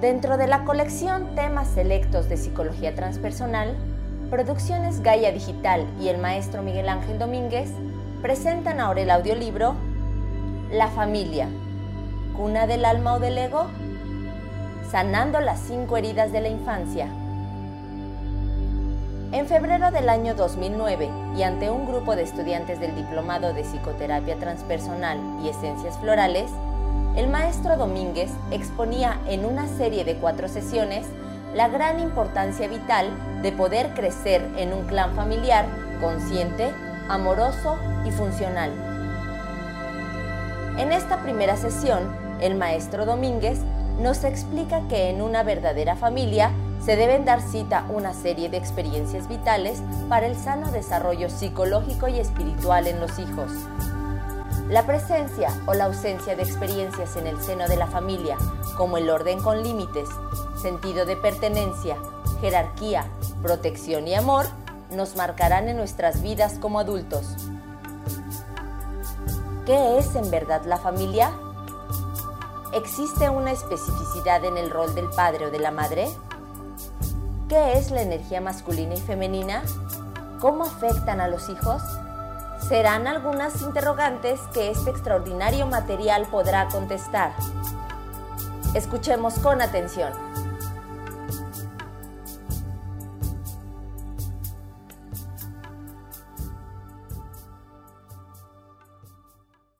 Dentro de la colección Temas Selectos de Psicología Transpersonal, Producciones Gaia Digital y el maestro Miguel Ángel Domínguez presentan ahora el audiolibro La familia, cuna del alma o del ego, sanando las cinco heridas de la infancia. En febrero del año 2009 y ante un grupo de estudiantes del Diplomado de Psicoterapia Transpersonal y Esencias Florales, el maestro Domínguez exponía en una serie de cuatro sesiones la gran importancia vital de poder crecer en un clan familiar consciente, amoroso y funcional. En esta primera sesión, el maestro Domínguez nos explica que en una verdadera familia se deben dar cita una serie de experiencias vitales para el sano desarrollo psicológico y espiritual en los hijos. La presencia o la ausencia de experiencias en el seno de la familia, como el orden con límites, sentido de pertenencia, jerarquía, protección y amor, nos marcarán en nuestras vidas como adultos. ¿Qué es en verdad la familia? ¿Existe una especificidad en el rol del padre o de la madre? ¿Qué es la energía masculina y femenina? ¿Cómo afectan a los hijos? Serán algunas interrogantes que este extraordinario material podrá contestar. Escuchemos con atención.